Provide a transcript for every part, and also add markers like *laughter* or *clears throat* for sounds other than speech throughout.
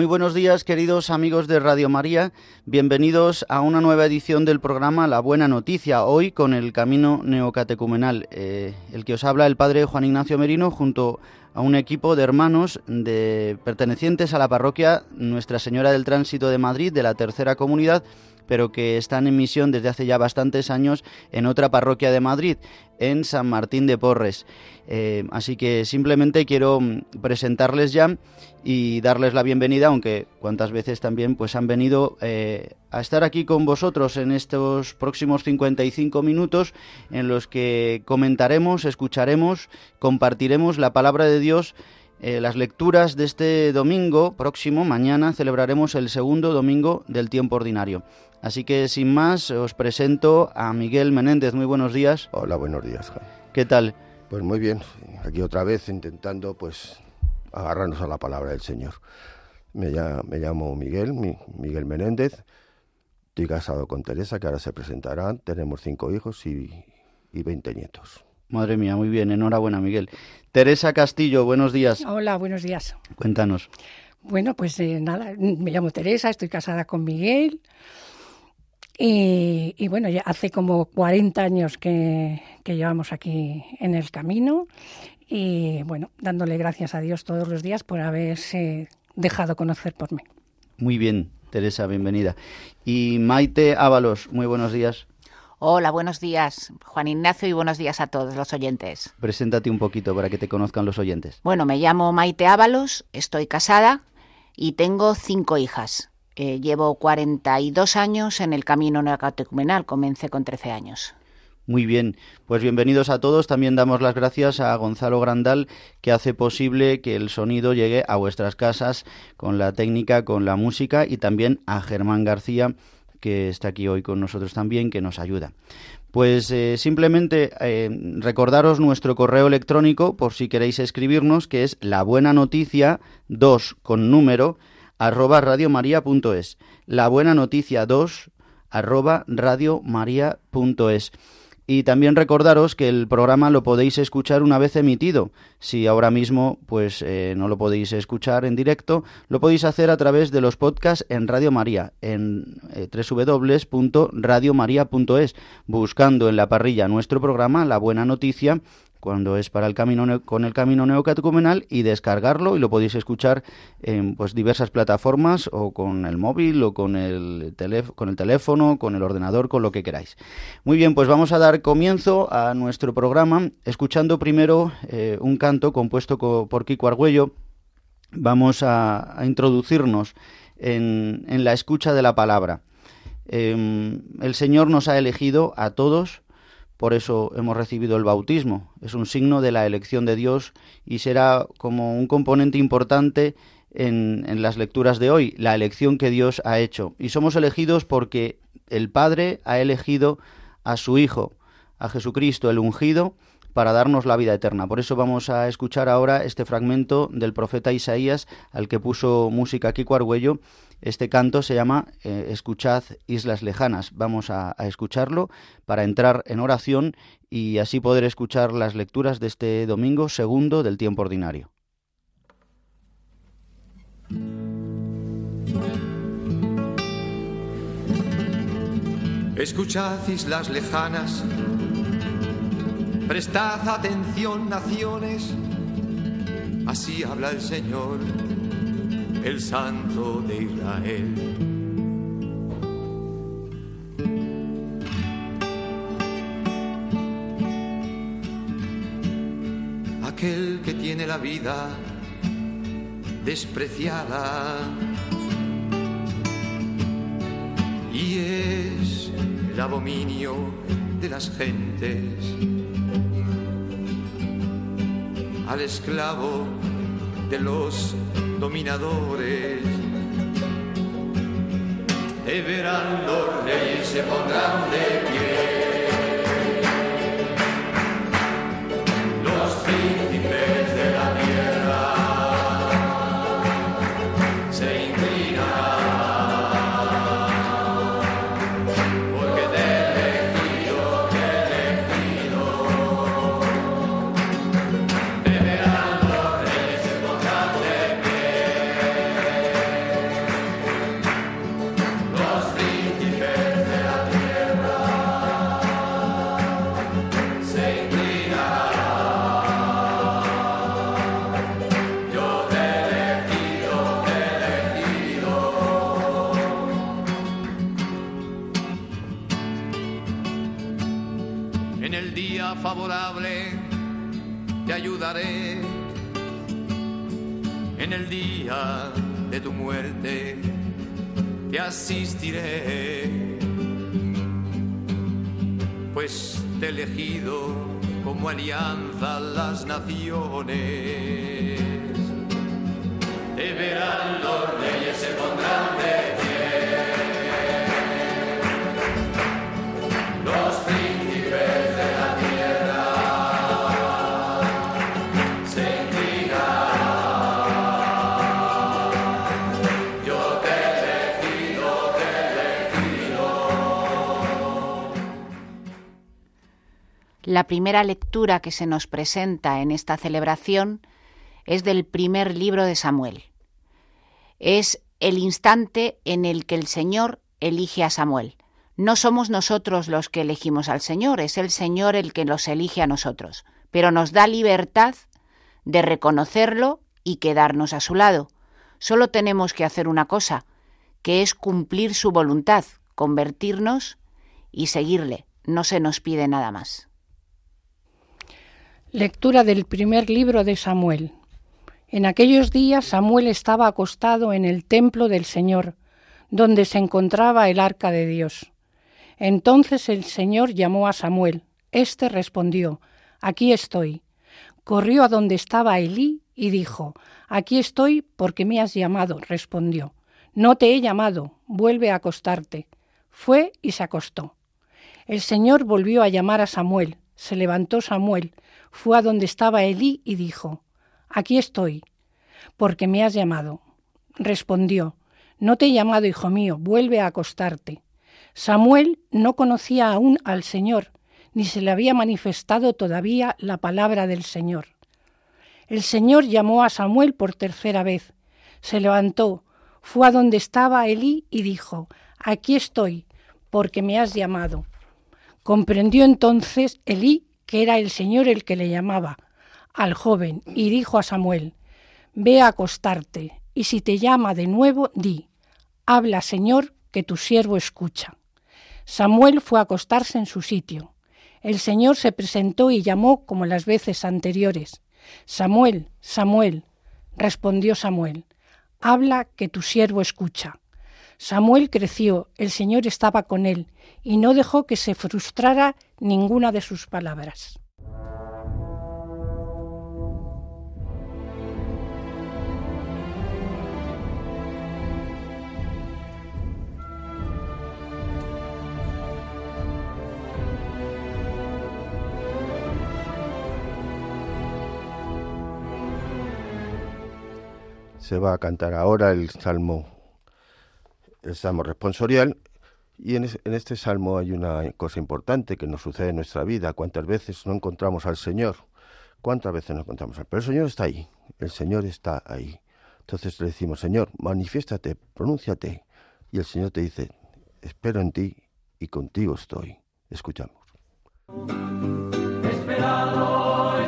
Muy buenos días, queridos amigos de Radio María. Bienvenidos a una nueva edición del programa La Buena Noticia, hoy con el Camino Neocatecumenal. Eh, el que os habla el padre Juan Ignacio Merino junto a un equipo de hermanos de, pertenecientes a la parroquia Nuestra Señora del Tránsito de Madrid, de la Tercera Comunidad, pero que están en misión desde hace ya bastantes años en otra parroquia de Madrid, en San Martín de Porres. Eh, así que simplemente quiero mm, presentarles ya y darles la bienvenida, aunque cuantas veces también pues han venido eh, a estar aquí con vosotros en estos próximos 55 minutos en los que comentaremos, escucharemos, compartiremos la palabra de Dios eh, las lecturas de este domingo próximo, mañana celebraremos el segundo domingo del tiempo ordinario. Así que sin más, os presento a Miguel Menéndez. Muy buenos días. Hola, buenos días. ¿Qué tal? Pues muy bien, aquí otra vez intentando pues agarrarnos a la palabra del Señor. Me, llamo, Miguel, Miguel Menéndez, estoy casado con Teresa, que ahora se presentará, tenemos cinco hijos y, y 20 nietos. Madre mía, muy bien, enhorabuena Miguel. Teresa Castillo, buenos días. Hola, buenos días. Cuéntanos. Bueno, pues eh, nada, me llamo Teresa, estoy casada con Miguel. Y, bueno, ya hace como 40 años que, que, llevamos aquí en el camino y bueno, dándole gracias a Dios todos los días por haberse dejado conocer por mí. Muy bien, Teresa, bienvenida. Y Maite Ábalos, muy buenos días. Hola, buenos días, Juan Ignacio, y buenos días a todos los oyentes. Preséntate un poquito para que te conozcan los oyentes. Bueno, me llamo Maite Ábalos, estoy casada y tengo cinco hijas. Eh, llevo 42 años en el camino neocatecumenal, comencé con 13 años. Muy bien, pues bienvenidos a todos. También damos las gracias a Gonzalo Grandal que hace posible que el sonido llegue a vuestras casas con la técnica, con la música y también a Germán García que está aquí hoy con nosotros también, que nos ayuda. Pues eh, simplemente eh, recordaros nuestro correo electrónico por si queréis escribirnos, que es la buena noticia 2 con número arroba radiomaria.es. La buena noticia 2 arroba radiomaria.es. Y también recordaros que el programa lo podéis escuchar una vez emitido. Si ahora mismo pues eh, no lo podéis escuchar en directo, lo podéis hacer a través de los podcasts en Radio María, en eh, buscando en la parrilla nuestro programa La Buena Noticia cuando es para el camino con el camino neocatecumenal y descargarlo y lo podéis escuchar en pues diversas plataformas o con el móvil o con el, con el teléfono, con el ordenador, con lo que queráis. Muy bien, pues vamos a dar comienzo a nuestro programa escuchando primero eh, un canto compuesto por Kiko Argüello. Vamos a, introducirnos en, en, la escucha de la palabra. Em, el Señor nos ha elegido a todos por eso hemos recibido el bautismo. Es un signo de la elección de Dios y será como un componente importante en, las lecturas de hoy, la elección que Dios ha hecho. Y somos elegidos porque el Padre ha elegido a su Hijo, a Jesucristo, el ungido, para darnos la vida eterna. Por eso vamos a escuchar ahora este fragmento del profeta Isaías, al que puso música Kiko Argüello. Este canto se llama eh, Escuchad Islas Lejanas. Vamos a, a escucharlo para entrar en oración y así poder escuchar las lecturas de este domingo segundo del tiempo ordinario. Escuchad islas lejanas Prestad atención, naciones, así habla el Señor, el Santo de Israel. Aquel que tiene la vida despreciada. Y es el abominio de las gentes. Al esclavo de los dominadores. Te verán los reyes, se pondrán de pie. Te asistiré, pues te he elegido como alianza las naciones. La primera lectura que se nos presenta en esta celebración es del primer libro de Samuel. Es el instante en el que el Señor elige a Samuel. No somos nosotros los que elegimos al Señor, es el Señor el que los elige a nosotros, pero nos da libertad de reconocerlo y quedarnos a su lado. Solo tenemos que hacer una cosa, que es cumplir su voluntad, convertirnos y seguirle. No se nos pide nada más. Lectura del primer libro de Samuel. En aquellos días Samuel estaba acostado en el templo del Señor, donde se encontraba el arca de Dios. Entonces el Señor llamó a Samuel. Este respondió, Aquí estoy. Corrió a donde estaba Elí y dijo, Aquí estoy porque me has llamado, respondió. No te he llamado, vuelve a acostarte. Fue y se acostó. El Señor volvió a llamar a Samuel. Se levantó Samuel, fue a donde estaba Elí y dijo, Aquí estoy, porque me has llamado. Respondió, No te he llamado, hijo mío, vuelve a acostarte. Samuel no conocía aún al Señor, ni se le había manifestado todavía la palabra del Señor. El Señor llamó a Samuel por tercera vez. Se levantó, fue a donde estaba Elí y dijo, Aquí estoy, porque me has llamado. Comprendió entonces Elí que era el Señor el que le llamaba al joven, y dijo a Samuel, Ve a acostarte, y si te llama de nuevo, di, Habla, Señor, que tu siervo escucha. Samuel fue a acostarse en su sitio. El Señor se presentó y llamó como las veces anteriores. Samuel, Samuel, respondió Samuel, habla que tu siervo escucha. Samuel creció, el Señor estaba con él, y no dejó que se frustrara ninguna de sus palabras. Se va a cantar ahora el Salmo, el Salmo responsorial y en, este salmo hay una cosa importante que nos sucede en nuestra vida. ¿Cuántas veces no encontramos al Señor? ¿Cuántas veces no encontramos al Pero el Señor está ahí, el Señor está ahí. Entonces le decimos, Señor, manifiéstate, pronúnciate. Y el Señor te dice, espero en ti y contigo estoy. Escuchamos. Esperado.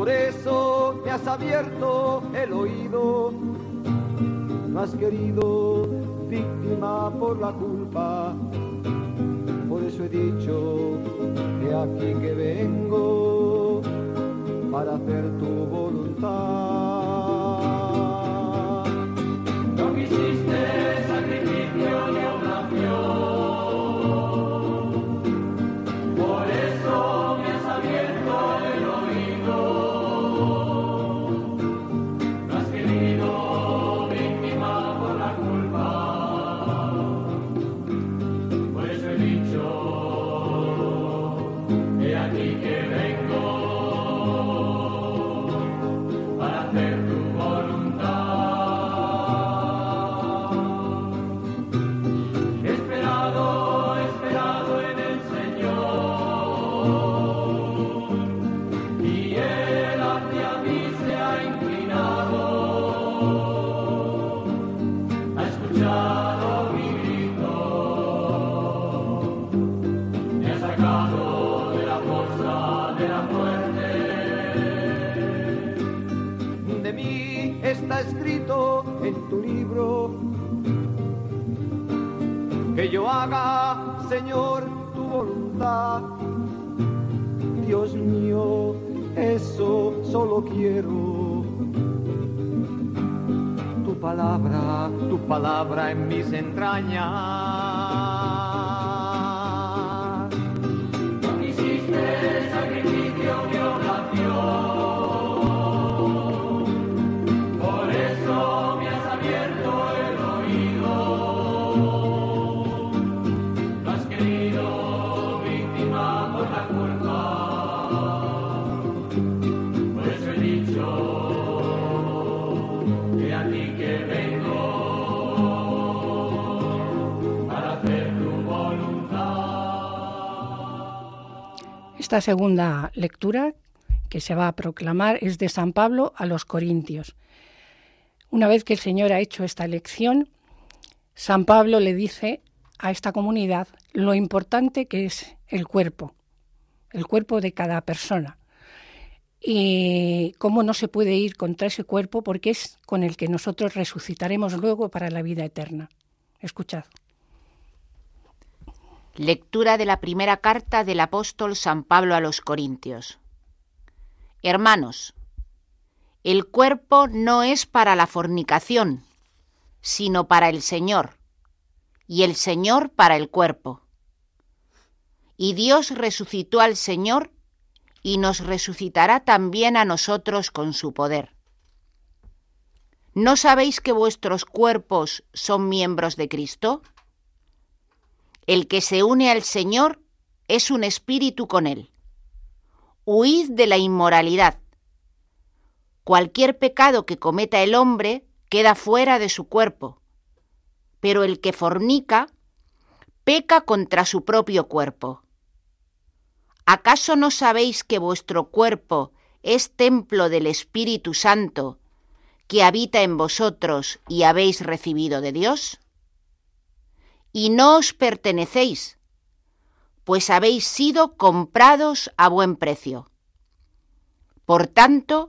Por eso me has abierto el oído. No has querido víctima por la culpa. Esta segunda lectura que se va a proclamar es de San Pablo a los Corintios. Una vez que el Señor ha hecho esta elección, San Pablo le dice a esta comunidad lo importante que es el cuerpo, el cuerpo de cada persona. Y cómo no se puede ir contra ese cuerpo porque es con el que nosotros resucitaremos luego para la vida eterna. Escuchad. Lectura de la primera carta del apóstol San Pablo a los Corintios. Hermanos, el cuerpo no es para la fornicación, sino para el Señor, y el Señor para el cuerpo. Y Dios resucitó al Señor y nos resucitará también a nosotros con su poder. ¿No sabéis que vuestros cuerpos son miembros de Cristo? El que se une al Señor es un espíritu con Él. Huid de la inmoralidad. Cualquier pecado que cometa el hombre queda fuera de su cuerpo, pero el que fornica peca contra su propio cuerpo. ¿Acaso no sabéis que vuestro cuerpo es templo del Espíritu Santo que habita en vosotros y habéis recibido de Dios? Y no os pertenecéis, pues habéis sido comprados a buen precio. Por tanto,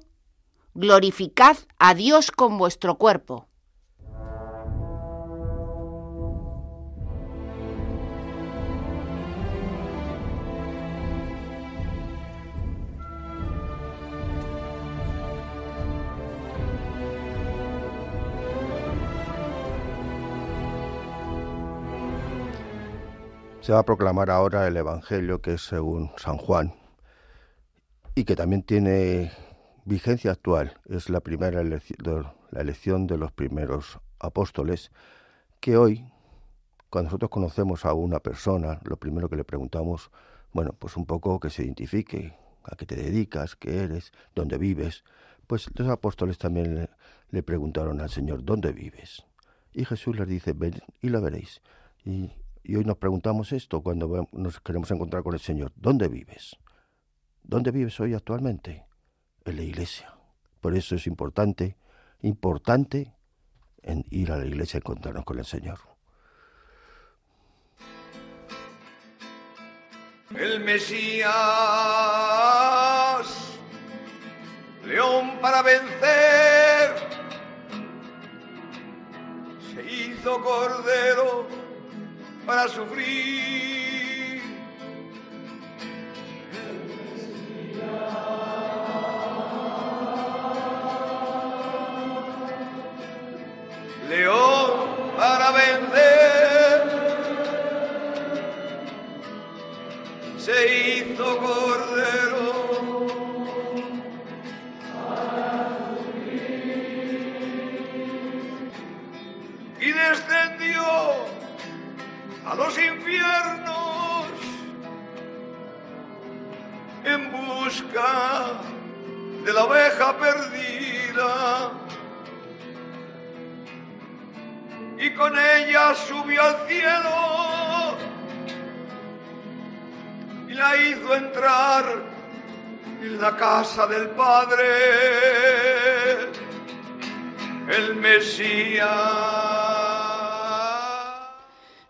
glorificad a Dios con vuestro cuerpo. Se va a proclamar ahora el Evangelio que es según San Juan y que también tiene vigencia actual. Es la primera elección, la elección de los primeros apóstoles que hoy, cuando nosotros conocemos a una persona, lo primero que le preguntamos, bueno, pues un poco que se identifique, a qué te dedicas, qué eres, dónde vives. Pues los apóstoles también le, preguntaron al Señor, ¿dónde vives? Y Jesús les dice, ven y la veréis. Y, y hoy nos preguntamos esto cuando nos queremos encontrar con el Señor. ¿Dónde vives? ¿Dónde vives hoy actualmente? En la iglesia. Por eso es importante, importante ir a la iglesia a encontrarnos con el Señor. El Mesías, león para vencer, se hizo cordero para sufrir. León para vencer, se hizo cordero. Y descendió a los infiernos en busca de la oveja perdida. Y con ella subió al cielo y la hizo entrar en la casa del Padre, el Mesías.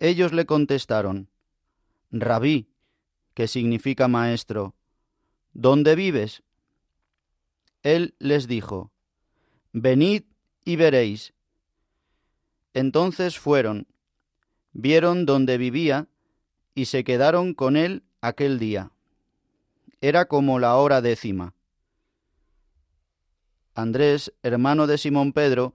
Ellos le contestaron, Rabí, que significa maestro, ¿dónde vives? Él les dijo, Venid y veréis. Entonces fueron, vieron dónde vivía, y se quedaron con él aquel día. Era como la hora décima. Andrés, hermano de Simón Pedro,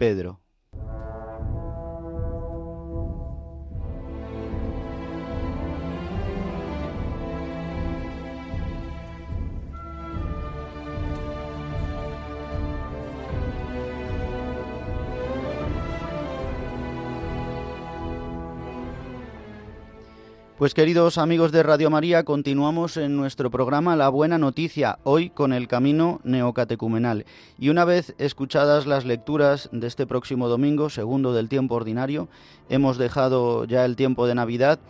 Pedro. Pues queridos amigos de Radio María, continuamos en nuestro programa La Buena Noticia, hoy con el camino neocatecumenal. Y una vez escuchadas las lecturas de este próximo domingo, segundo del tiempo ordinario, hemos dejado ya el tiempo de Navidad.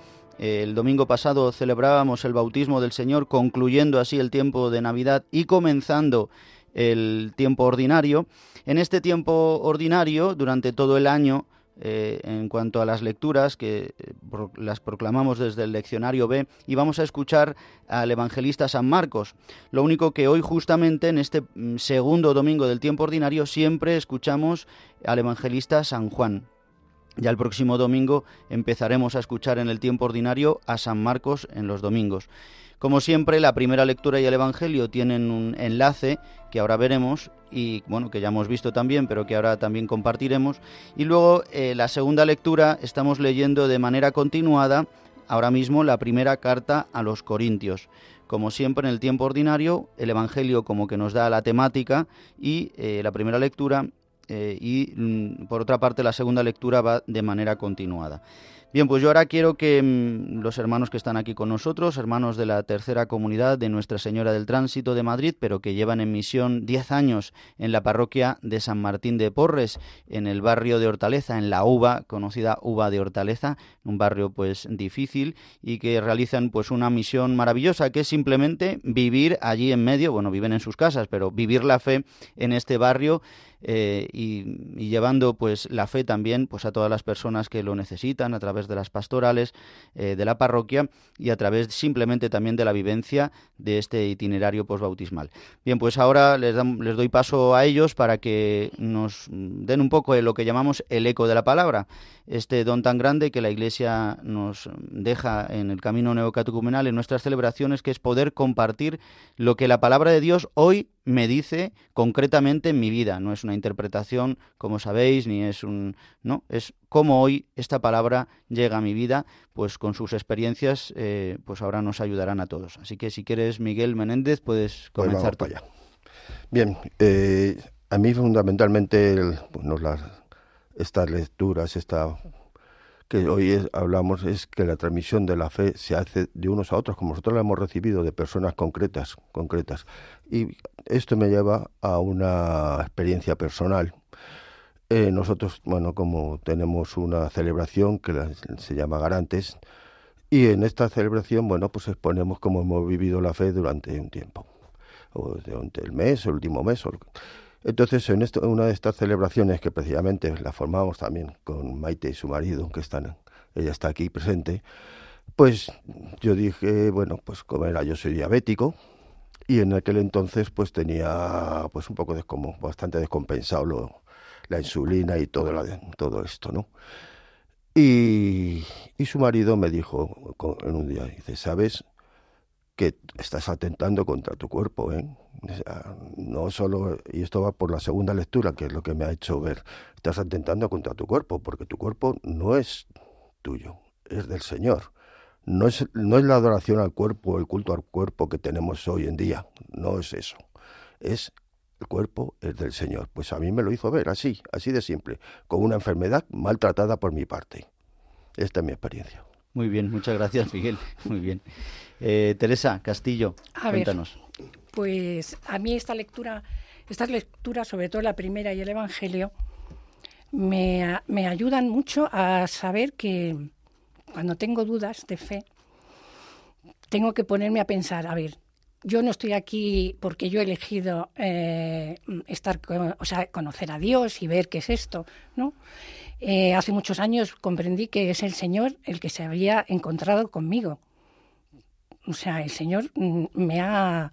El domingo pasado celebrábamos el bautismo del Señor, concluyendo así el tiempo de Navidad y comenzando el tiempo ordinario. En este tiempo ordinario, durante todo el año, eh, en cuanto a las lecturas que eh, las proclamamos desde el leccionario B y vamos a escuchar al evangelista San Marcos. Lo único que hoy justamente en este mm, segundo domingo del tiempo ordinario siempre escuchamos al evangelista San Juan. Ya el próximo domingo empezaremos a escuchar en el tiempo ordinario a San Marcos en los domingos. Como siempre, la primera lectura y el Evangelio tienen un enlace que ahora veremos y bueno, que ya hemos visto también, pero que ahora también compartiremos. Y luego eh, la segunda lectura estamos leyendo de manera continuada ahora mismo la primera carta a los Corintios. Como siempre en el tiempo ordinario, el Evangelio como que nos da la temática y eh, la primera lectura eh, y mm, por otra parte la segunda lectura va de manera continuada. Bien, pues yo ahora quiero que mmm, los hermanos que están aquí con nosotros, hermanos de la tercera comunidad de Nuestra Señora del Tránsito de Madrid, pero que llevan en misión 10 años en la parroquia de San Martín de Porres, en el barrio de Hortaleza, en la UVA, conocida UVA de Hortaleza, un barrio pues difícil y que realizan pues una misión maravillosa que es simplemente vivir allí en medio, bueno, viven en sus casas, pero vivir la fe en este barrio eh, y, llevando pues la fe también pues a todas las personas que lo necesitan a través de las pastorales eh, de la parroquia y a través simplemente también de la vivencia de este itinerario posbautismal. Bien, pues ahora les, les doy paso a ellos para que nos den un poco de lo que llamamos el eco de la palabra, este don tan grande que la Iglesia nos deja en el camino neocatecumenal en nuestras celebraciones, que es poder compartir lo que la palabra de Dios hoy me dice concretamente en mi vida. No es una interpretación, como sabéis, ni es un... No, es cómo hoy esta palabra llega a mi vida, pues con sus experiencias, eh, pues ahora nos ayudarán a todos. Así que si quieres, Miguel Menéndez, puedes pues comenzar pues Bien, eh, a mí fundamentalmente las, estas lecturas, esta que hoy hablamos es que la transmisión de la fe se hace de unos a otros, como nosotros la hemos recibido de personas concretas, concretas. Y esto me lleva a una experiencia personal. Eh, nosotros, bueno, como tenemos una celebración que se llama Garantes, y en esta celebración, bueno, pues exponemos cómo hemos vivido la fe durante un tiempo, o durante el mes, el último mes. Entonces, en una de estas celebraciones que precisamente la formamos también con Maite y su marido, que están, ella está aquí presente, pues yo dije, bueno, pues como era, yo soy diabético y en aquel entonces pues tenía pues un poco de, bastante descompensado lo, la insulina y todo, todo esto, ¿no? Y, y su marido me dijo en un día, dice, ¿sabes? Que estás atentando contra tu cuerpo, ¿eh? no solo, y esto va por la segunda lectura, que es lo que me ha hecho ver, estás atentando contra tu cuerpo, porque tu cuerpo no es tuyo, es del Señor. No es, no es la adoración al cuerpo, el culto al cuerpo que tenemos hoy en día, no es eso. Es el cuerpo es del Señor. Pues a mí me lo hizo ver así, así de simple, con una enfermedad maltratada por mi parte. Esta es mi experiencia. Muy bien, muchas gracias, Miguel. Muy bien. Eh, Teresa Castillo, cuéntanos. pues a mí esta lectura, estas lecturas, sobre todo la primera y el Evangelio, me, me ayudan mucho a saber que cuando tengo dudas de fe, tengo que ponerme a pensar, a ver, yo no estoy aquí porque yo he elegido eh, estar, o sea, conocer a Dios y ver qué es esto, ¿no? Eh, hace muchos años comprendí que es el Señor el que se había encontrado conmigo o sea, el Señor mm, me ha,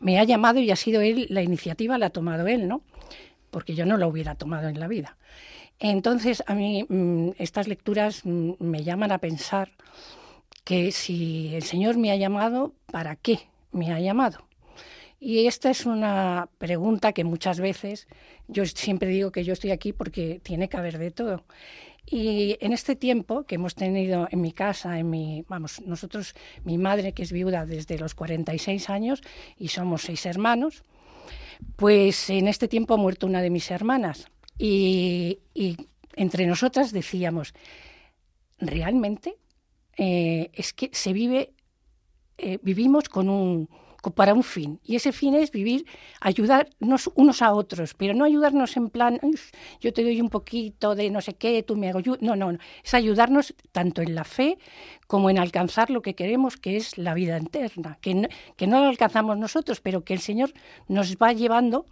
me ha llamado y ha sido Él, la iniciativa la ha tomado Él, ¿no? Porque yo no la hubiera tomado en la vida. Entonces, a mí mm, estas lecturas mm, me llaman a pensar que si el Señor me ha llamado, ¿para qué me ha llamado? Y esta es una pregunta que muchas veces yo siempre digo que yo estoy aquí porque tiene que haber de todo. Y en este tiempo que hemos tenido en mi casa, en mi, vamos, nosotros, mi madre que es viuda desde los 46 años y somos seis hermanos, pues en este tiempo ha muerto una de mis hermanas. Y, entre nosotras decíamos, realmente eh, es que se vive, eh, vivimos con un, para un fin. Y ese fin es vivir, ayudarnos unos a otros, pero no ayudarnos en plan, yo te doy un poquito de no sé qué, tú me hago No, no, no. Es ayudarnos tanto en la fe como en alcanzar lo que queremos, que es la vida eterna, que no, que no lo alcanzamos nosotros, pero que el Señor nos va llevando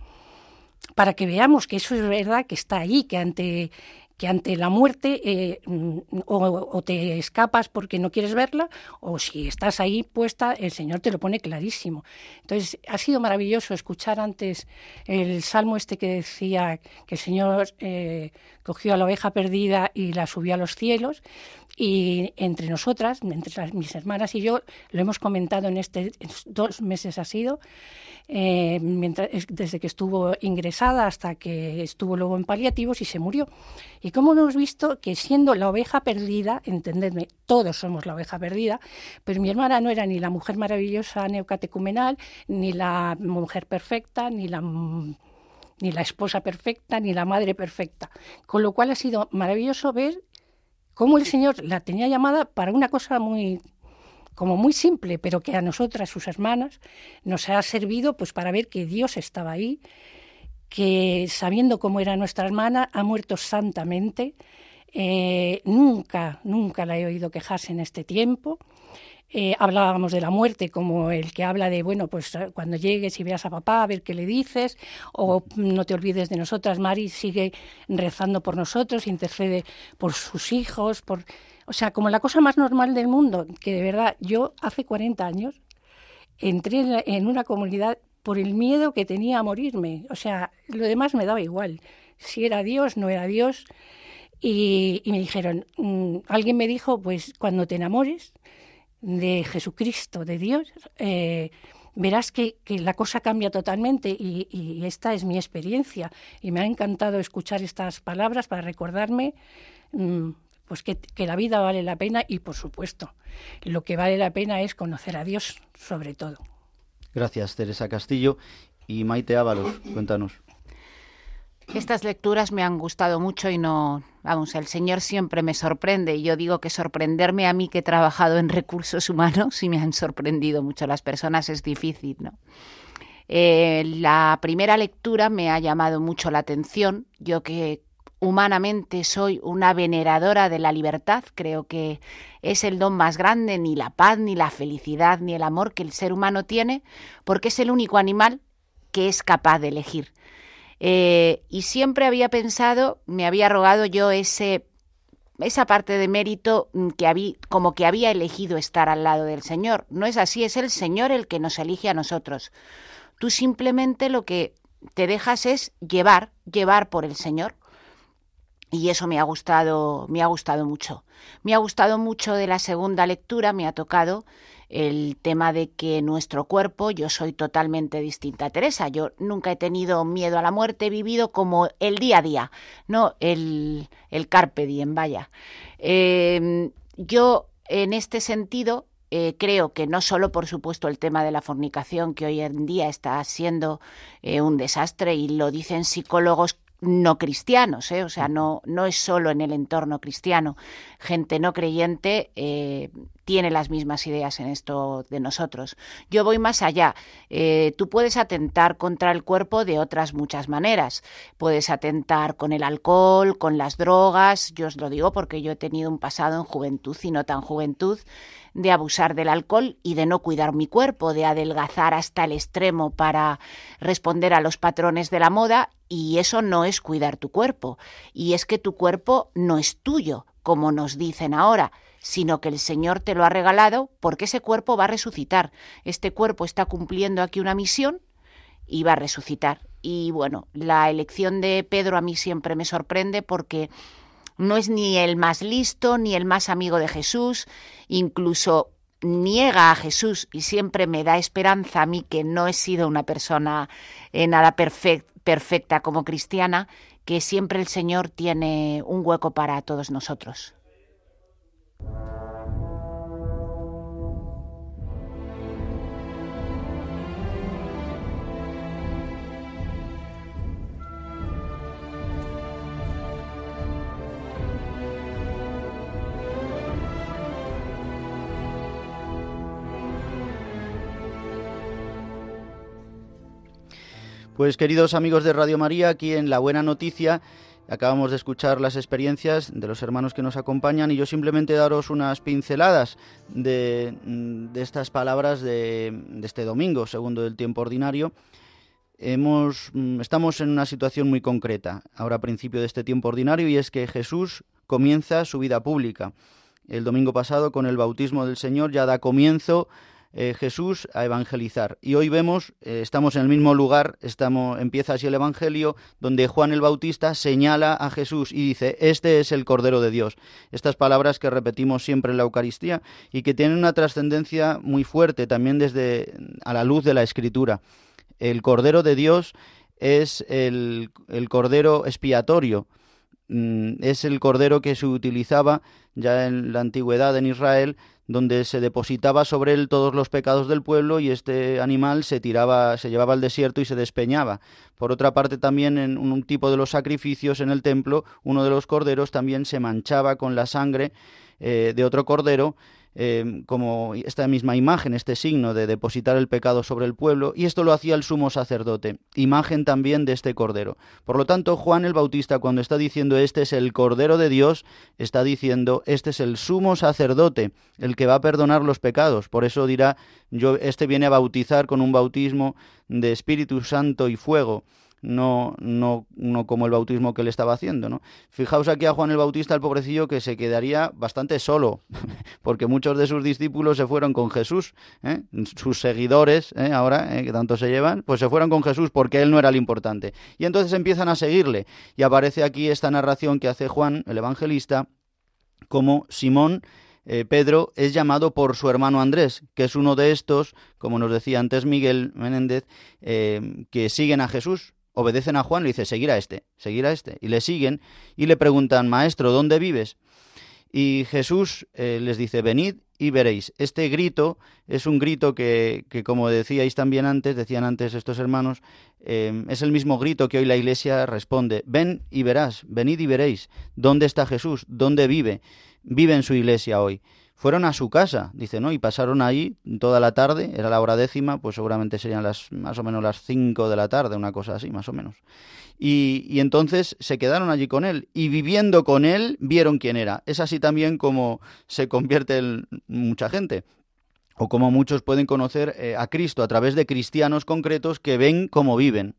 para que veamos que eso es verdad, que está ahí, que ante que ante la muerte eh, o, te escapas porque no quieres verla, o si estás ahí puesta, el Señor te lo pone clarísimo. Entonces, ha sido maravilloso escuchar antes el salmo este que decía que el Señor eh, cogió a la oveja perdida y la subió a los cielos, y entre nosotras, entre mis hermanas y yo, lo hemos comentado en este dos meses ha sido, eh, desde que estuvo ingresada hasta que estuvo luego en paliativos y se murió. Y como hemos visto que siendo la oveja perdida, entendedme, todos somos la oveja perdida, pero mi hermana no era ni la mujer maravillosa neocatecumenal, ni la mujer perfecta, ni la ni la esposa perfecta, ni la madre perfecta. Con lo cual ha sido maravilloso ver cómo el Señor la tenía llamada para una cosa muy como muy simple, pero que a nosotras, sus hermanas, nos ha servido pues para ver que Dios estaba ahí, que sabiendo cómo era nuestra hermana, ha muerto santamente. Eh, nunca, nunca la he oído quejarse en este tiempo. Eh, hablábamos de la muerte como el que habla de, bueno, pues eh, cuando llegues y veas a papá, a ver qué le dices, o no te olvides de nosotras, Mari sigue rezando por nosotros, intercede por sus hijos, por... O sea, como la cosa más normal del mundo, que de verdad yo hace 40 años entré en una comunidad por el miedo que tenía a morirme. O sea, lo demás me daba igual. Si era Dios, no era Dios. Y, me dijeron, mm, alguien me dijo, pues cuando te enamores, de Jesucristo, de Dios, eh, verás que, la cosa cambia totalmente y, esta es mi experiencia. Y me ha encantado escuchar estas palabras para recordarme mm, pues que, la vida vale la pena y, por supuesto, lo que vale la pena es conocer a Dios sobre todo. Gracias, Teresa Castillo. Y Maite Ábalos, cuéntanos. Estas lecturas me han gustado mucho y no, vamos, el Señor siempre me sorprende. Y yo digo que sorprenderme a mí que he trabajado en recursos humanos y me han sorprendido mucho las personas es difícil, ¿no? Eh, la primera lectura me ha llamado mucho la atención. Yo que humanamente soy una veneradora de la libertad, creo que es el don más grande, ni la paz, ni la felicidad, ni el amor que el ser humano tiene, porque es el único animal que es capaz de elegir. Eh, y siempre había pensado, me había rogado yo ese esa parte de mérito mm, que había, como que había elegido estar al lado del Señor. No es así, es el Señor el que nos elige a nosotros. Tú simplemente lo que te dejas es llevar, llevar por el Señor. Y eso me ha gustado, me ha gustado mucho. Me ha gustado mucho de la segunda lectura, me ha tocado el tema de que nuestro cuerpo, yo soy totalmente distinta a Teresa, yo nunca he tenido miedo a la muerte, he vivido como el día a día, no el, el carpe diem, vaya. Em, yo en este sentido eh, creo que no solo, por supuesto, el tema de la fornicación, que hoy en día está siendo eh, un desastre, y lo dicen psicólogos no cristianos, ¿eh? o sea, no, no es solo en el entorno cristiano. Gente no creyente eh, tiene las mismas ideas en esto de nosotros. Yo voy más allá. Eh, tú puedes atentar contra el cuerpo de otras muchas maneras. Puedes atentar con el alcohol, con las drogas. Yo os lo digo porque yo he tenido un pasado en juventud y no tan juventud de abusar del alcohol y de no cuidar mi cuerpo, de adelgazar hasta el extremo para responder a los patrones de la moda y eso no es cuidar tu cuerpo. Y es que tu cuerpo no es tuyo, como nos dicen ahora, sino que el Señor te lo ha regalado porque ese cuerpo va a resucitar. Este cuerpo está cumpliendo aquí una misión y va a resucitar. Y bueno, la elección de Pedro a mí siempre me sorprende porque no es ni el más listo ni el más amigo de Jesús, incluso niega a Jesús y siempre me da esperanza a mí que no he sido una persona eh, nada perfecta como cristiana, que siempre el Señor tiene un hueco para todos nosotros. Pues queridos amigos de Radio María, aquí en La Buena Noticia acabamos de escuchar las experiencias de los hermanos que nos acompañan y yo simplemente daros unas pinceladas de, estas palabras de, este domingo, segundo del tiempo ordinario. Hemos, mm, estamos en una situación muy concreta ahora a principio de este tiempo ordinario y es que Jesús comienza su vida pública. El domingo pasado con el bautismo del Señor ya da comienzo eh, Jesús a evangelizar. Y hoy vemos, eh, estamos en el mismo lugar, estamos, empieza así el Evangelio, donde Juan el Bautista señala a Jesús y dice, este es el Cordero de Dios. Estas palabras que repetimos siempre en la Eucaristía y que tienen una trascendencia muy fuerte también desde a la luz de la Escritura. El Cordero de Dios es el, el Cordero expiatorio, mm, es el Cordero que se utilizaba ya en la antigüedad en Israel donde se depositaba sobre él todos los pecados del pueblo y este animal se tiraba, se llevaba al desierto y se despeñaba. Por otra parte, también en un tipo de los sacrificios en el templo, uno de los corderos también se manchaba con la sangre eh, de otro cordero eh, como esta misma imagen, este signo de depositar el pecado sobre el pueblo, y esto lo hacía el sumo sacerdote, imagen también de este cordero. Por lo tanto, Juan el Bautista, cuando está diciendo este es el cordero de Dios, está diciendo este es el sumo sacerdote, el que va a perdonar los pecados. Por eso dirá, yo, este viene a bautizar con un bautismo de Espíritu Santo y fuego no, no, no como el bautismo que él estaba haciendo, ¿no? Fijaos aquí a Juan el Bautista, el pobrecillo, que se quedaría bastante solo, *laughs* porque muchos de sus discípulos se fueron con Jesús, ¿eh? sus seguidores, ¿eh? ahora, ¿eh? que tanto se llevan, pues se fueron con Jesús porque él no era el importante. Y entonces empiezan a seguirle, y aparece aquí esta narración que hace Juan, el evangelista, como Simón, Pedro es llamado por su hermano Andrés, que es uno de estos, como nos decía antes Miguel Menéndez, que siguen a Jesús, obedecen a Juan, le dice, seguir a este, seguir a este. Y le siguen y le preguntan, Maestro, ¿dónde vives? Y Jesús eh, les dice, venid y veréis. Este grito es un grito que, que como decíais también antes, decían antes estos hermanos, eh, es el mismo grito que hoy la Iglesia responde, ven y verás, venid y veréis. ¿Dónde está Jesús? ¿Dónde vive? Vive en su Iglesia hoy fueron a su casa, dice, ¿no? Y pasaron ahí toda la tarde, era la hora décima, pues seguramente serían las más o menos las cinco de la tarde, una cosa así, más o menos. Y, y, entonces se quedaron allí con él y viviendo con él vieron quién era. Es así también como se convierte mucha gente o como muchos pueden conocer eh, a Cristo a través de cristianos concretos que ven cómo viven.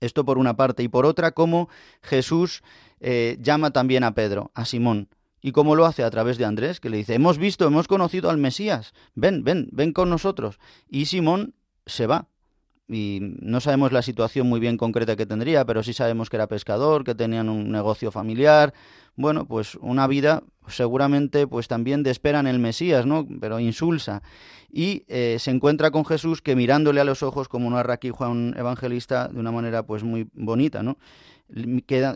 Esto por una parte y por otra como Jesús eh, llama también a Pedro, a Simón. ¿Y cómo lo hace? A través de Andrés, que le dice, hemos visto, hemos conocido al Mesías, ven, ven, ven con nosotros. Y Simón se va. Y no sabemos la situación muy bien concreta que tendría, pero sí sabemos que era pescador, que tenían un negocio familiar. Bueno, pues una vida seguramente pues también de espera en el Mesías, ¿no? Pero insulsa. Y eh, se encuentra con Jesús que mirándole a los ojos, como narra aquí Juan Evangelista, de una manera pues muy bonita, ¿no?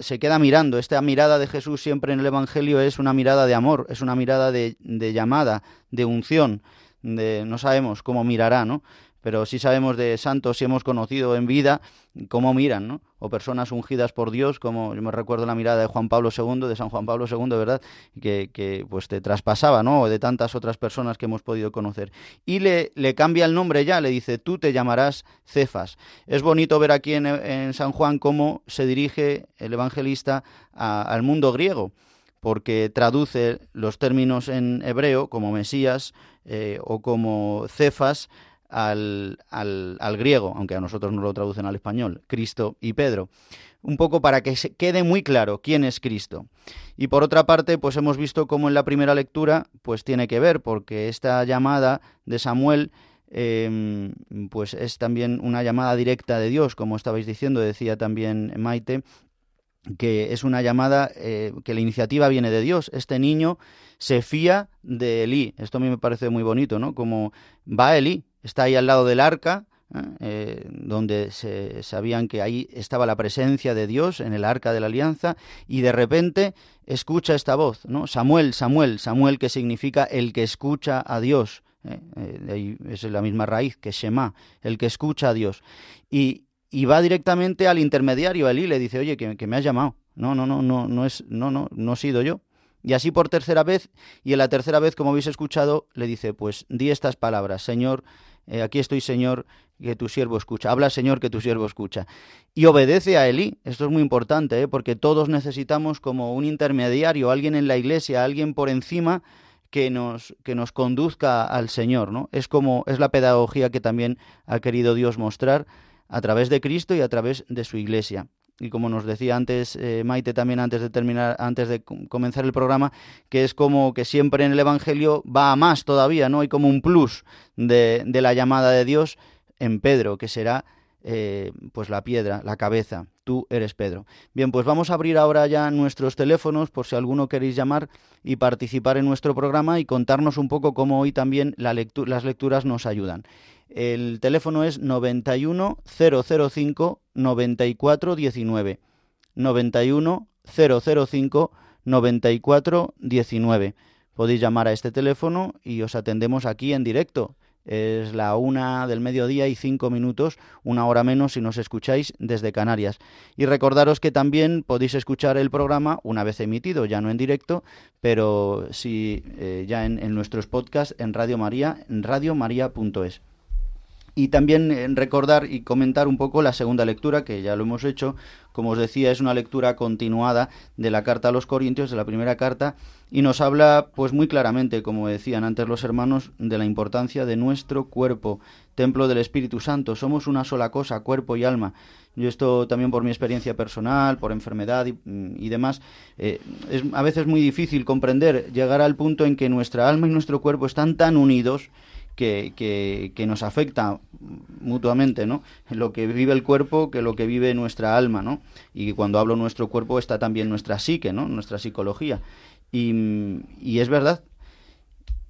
Se queda mirando. Esta mirada de Jesús siempre en el Evangelio es una mirada de amor, es una mirada de, de llamada, de unción, de no sabemos cómo mirará, ¿no? Pero sí sabemos de santos, si hemos conocido en vida cómo miran, ¿no? O personas ungidas por Dios, como yo me recuerdo la mirada de Juan Pablo II, de San Juan Pablo II, ¿verdad? Que, pues te traspasaba, ¿no? O de tantas otras personas que hemos podido conocer. Y le, le cambia el nombre ya, le dice, tú te llamarás Cefas. Es bonito ver aquí en, San Juan cómo se dirige el evangelista al mundo griego porque traduce los términos en hebreo como Mesías eh, o como Cefas al, al, griego, aunque a nosotros no lo traducen al español, Cristo y Pedro, un poco para que se quede muy claro quién es Cristo. Y por otra parte, pues hemos visto cómo en la primera lectura, pues tiene que ver, porque esta llamada de Samuel em, pues es también una llamada directa de Dios, como estabais diciendo, decía también Maite, que es una llamada eh, que la iniciativa viene de Dios. Este niño se fía de Elí. Esto a mí me parece muy bonito, ¿no? Como va Elí, está ahí al lado del arca, ¿eh? Eh, donde se sabían que ahí estaba la presencia de Dios en el arca de la alianza, y de repente escucha esta voz, ¿no? Samuel, Samuel, Samuel que significa el que escucha a Dios. ¿eh? ahí es la misma raíz que Shema, el que escucha a Dios. Y, y va directamente al intermediario, a le dice, oye, que, que me has llamado. No, no, no, no, no es, no, no, no he sido yo. Y así por tercera vez, y en la tercera vez, como habéis escuchado, le dice, pues di estas palabras, Señor, eh, aquí estoy, Señor, que tu siervo escucha. Habla, Señor, que tu siervo escucha. Y obedece a Elí. Esto es muy importante, ¿eh? porque todos necesitamos como un intermediario, alguien en la iglesia, alguien por encima que nos, que nos conduzca al Señor, ¿no? Es como, es la pedagogía que también ha querido Dios mostrar a través de Cristo y a través de su iglesia y como nos decía antes eh, Maite también antes de terminar antes de comenzar el programa que es como que siempre en el evangelio va a más todavía no hay como un plus de, de la llamada de Dios en Pedro que será eh, pues la piedra la cabeza. Tú eres Pedro. Bien pues vamos a abrir ahora ya nuestros teléfonos por si alguno queréis llamar y participar en nuestro programa y contarnos un poco cómo hoy también la las lecturas nos ayudan el teléfono es 91 005 94 19. 91 005 94 19. Podéis llamar a este teléfono y os atendemos aquí en directo. Es la una del mediodía y cinco minutos, una hora menos si nos escucháis desde Canarias. Y recordaros que también podéis escuchar el programa una vez emitido, ya no en directo, pero sí eh, ya en, en, nuestros podcasts en Radio María, en radiomaria.es. Y también eh, recordar y comentar un poco la segunda lectura, que ya lo hemos hecho. Como os decía, es una lectura continuada de la carta a los Corintios, de la primera carta, y nos habla, pues muy claramente, como decían antes los hermanos, de la importancia de nuestro cuerpo, templo del Espíritu Santo. Somos una sola cosa, cuerpo y alma. Yo esto también por mi experiencia personal, por enfermedad y, y demás, eh, es a veces muy difícil comprender, llegar al punto en que nuestra alma y nuestro cuerpo están tan unidos que, que, que, nos afecta mutuamente, ¿no? Lo que vive el cuerpo que lo que vive nuestra alma, ¿no? Y cuando hablo nuestro cuerpo está también nuestra psique, ¿no? Nuestra psicología. Y, y es verdad.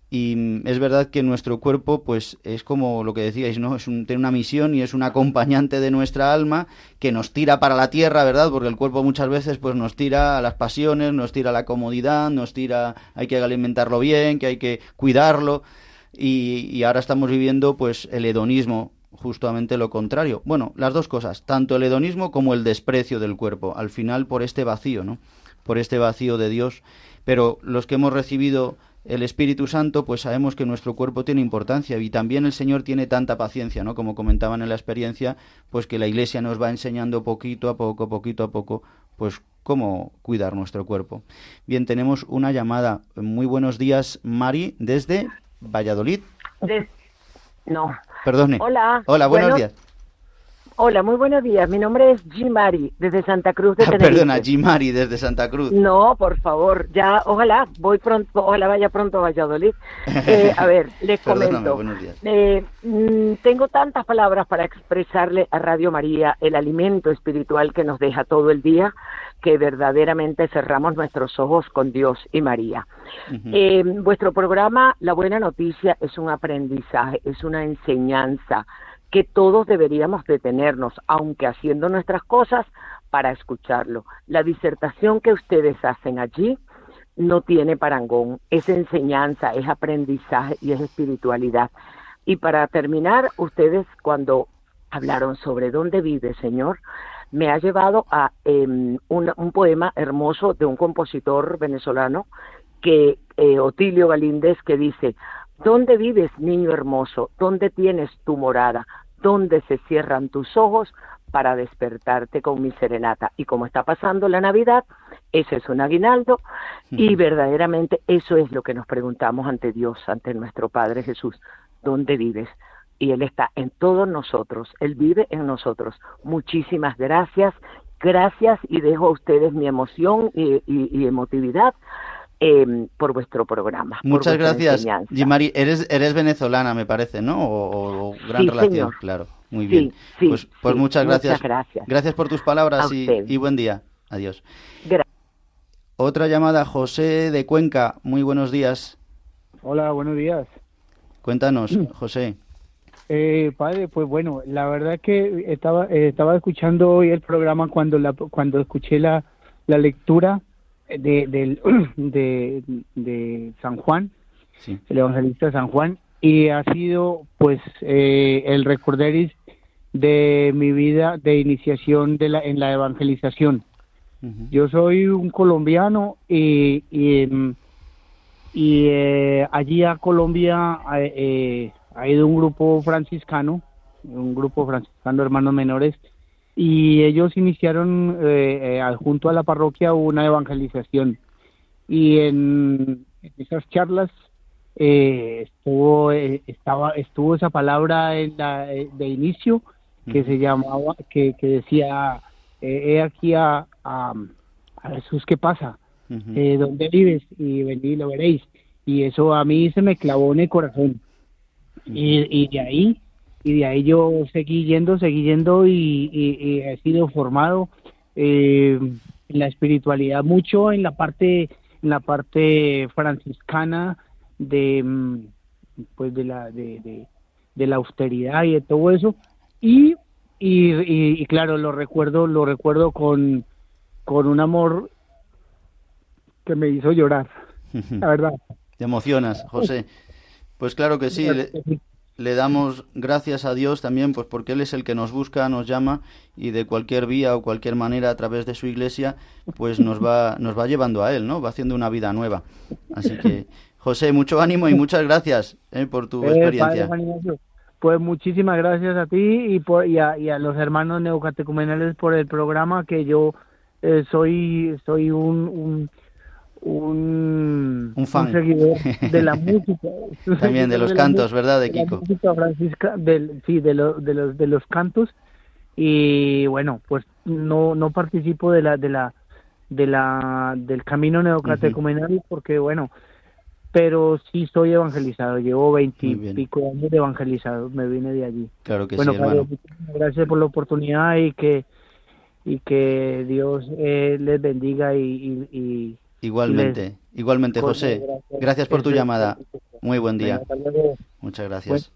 Y es verdad que nuestro cuerpo, pues, es como lo que decíais, ¿no? Es un, tiene una misión y es un acompañante de nuestra alma que nos tira para la tierra, ¿verdad? Porque el cuerpo muchas veces, pues, nos tira a las pasiones, nos tira a la comodidad, nos tira, hay que alimentarlo bien, que hay que cuidarlo y, y, ahora estamos viviendo pues el hedonismo, justamente lo contrario. Bueno, las dos cosas, tanto el hedonismo como el desprecio del cuerpo, al final por este vacío, ¿no? Por este vacío de Dios. Pero los que hemos recibido el Espíritu Santo, pues sabemos que nuestro cuerpo tiene importancia y también el Señor tiene tanta paciencia, ¿no? Como comentaban en la experiencia, pues que la Iglesia nos va enseñando poquito a poco, poquito a poco, pues cómo cuidar nuestro cuerpo. Bien, tenemos una llamada. Muy buenos días, Mari, desde Valladolid. De... No. Perdone. Hola. Hola, buenos bueno, días. Hola, muy buenos días. Mi nombre es Jimari, desde Santa Cruz de Ah, Tenerife. Perdona, Jimari, desde Santa Cruz. No, por favor, ya, ojalá, voy pronto, ojalá vaya pronto a Valladolid. *laughs* Eh, a ver, les comento. buenos días. Eh, mm, tengo tantas palabras para expresarle a Radio María el alimento espiritual que nos deja todo el día, que verdaderamente cerramos nuestros ojos con Dios y María. Eh, vuestro programa, La Buena Noticia, es un aprendizaje, es una enseñanza que todos deberíamos detenernos, aunque haciendo nuestras cosas, para escucharlo. La disertación que ustedes hacen allí no tiene parangón, es enseñanza, es aprendizaje y es espiritualidad. Y para terminar, ustedes cuando hablaron sobre dónde vive, Señor, me ha llevado a eh, un, un, poema hermoso de un compositor venezolano que eh, Otilio Galíndez que dice ¿Dónde vives, niño hermoso? ¿Dónde tienes tu morada? ¿Dónde se cierran tus ojos para despertarte con mi serenata? Y como está pasando la Navidad, ese es un aguinaldo y verdaderamente eso es lo que nos preguntamos ante Dios, ante nuestro Padre Jesús. ¿Dónde vives? Y Él está en todos nosotros, Él vive en nosotros. Muchísimas gracias, gracias y dejo a ustedes mi emoción y, y, y emotividad eh, por vuestro programa. Muchas por gracias, enseñanza. Jimari. Eres, eres venezolana, me parece, ¿no? O, o- o gran Sí, relación, señor. claro. Muy Sí, bien. sí, pues pues sí. muchas Muchas gracias. gracias. Gracias por tus palabras y, buen día. Adiós. Otra llamada, José de Cuenca. Muy buenos días. Hola, buenos días. Cuéntanos, José. Eh, padre, pues bueno, la verdad que estaba eh, estaba escuchando hoy el programa cuando la cuando escuché la, la lectura de, del, *clears throat* de, de San Juan, Sí. el evangelista San Juan, y ha sido pues eh, el recorderis de mi vida de iniciación de la, en la evangelización. Yo soy un colombiano y, y, y, eh, allí a Colombia eh, eh, ha ido un grupo franciscano, un grupo franciscano de hermanos menores, y ellos iniciaron eh, eh, junto a la parroquia una evangelización. Y en esas charlas eh, estuvo eh, estaba estuvo esa palabra en la, de inicio que se llamaba que, que decía he aquí a, a, a Jesús qué pasa eh, dónde vives y vení y lo veréis y eso a mí se me clavó en el corazón y, y de ahí y de ahí yo seguí yendo seguí yendo y, y- y he sido formado eh, en la espiritualidad mucho en la parte en la parte franciscana de mm, pues de la de, de, de la austeridad y de todo eso. Y y, y, y claro lo recuerdo lo recuerdo con con un amor que me hizo llorar la verdad. Te emocionas, José. Pues claro que sí. le- le damos gracias a Dios también, pues porque Él es el que nos busca, nos llama y de cualquier vía o cualquier manera a través de su iglesia, pues nos va, nos va llevando a Él, ¿no? Va haciendo una vida nueva. Así que, José, mucho ánimo y muchas gracias ¿eh? por tu Eh, experiencia. Padre Pues muchísimas gracias a ti y, por, y, a, y a los hermanos neocatecumenales por el programa que yo eh, soy soy un, un un, Un fan. seguidor de la *laughs* música un También de los cantos, ¿verdad, de Kiko? música francisca del sí de, lo- de los de los cantos y bueno pues no no participo de la de la de la del camino neocatecumenal porque bueno pero sí soy evangelizado llevo veintipico años de evangelizado me vine de allí Claro que bueno sí, hermano. gracias por la oportunidad y que y que Dios eh, les bendiga y, y, y- Igualmente, igualmente, Pues, José. gracias. Gracias por tu llamada. Muy buen día. Muchas gracias.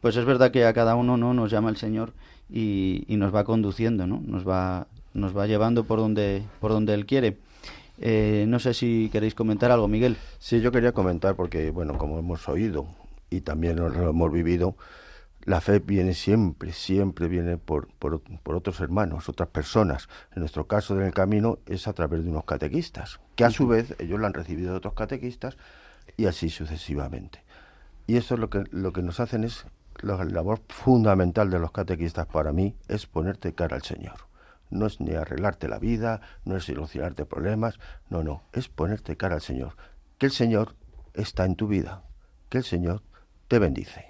Pues es verdad que a cada uno no nos llama el Señor y, y nos va conduciendo, ¿no? Nos va, nos va llevando por donde, por donde Él quiere. Eh, no sé si queréis comentar algo, Miguel. Sí, yo quería comentar porque, bueno, como hemos oído y también lo hemos vivido, la fe viene siempre, siempre viene por, por, por otros hermanos, otras personas. En nuestro caso, en el camino, es a través de unos catequistas, que a su vez ellos la han recibido de otros catequistas y así sucesivamente. Y eso es lo que, lo que nos hacen es, la labor fundamental de los catequistas para mí es ponerte cara al Señor. No es ni arreglarte la vida, no es solucionarte problemas, no, no, es ponerte cara al Señor. Que el Señor está en tu vida, que el Señor te bendice.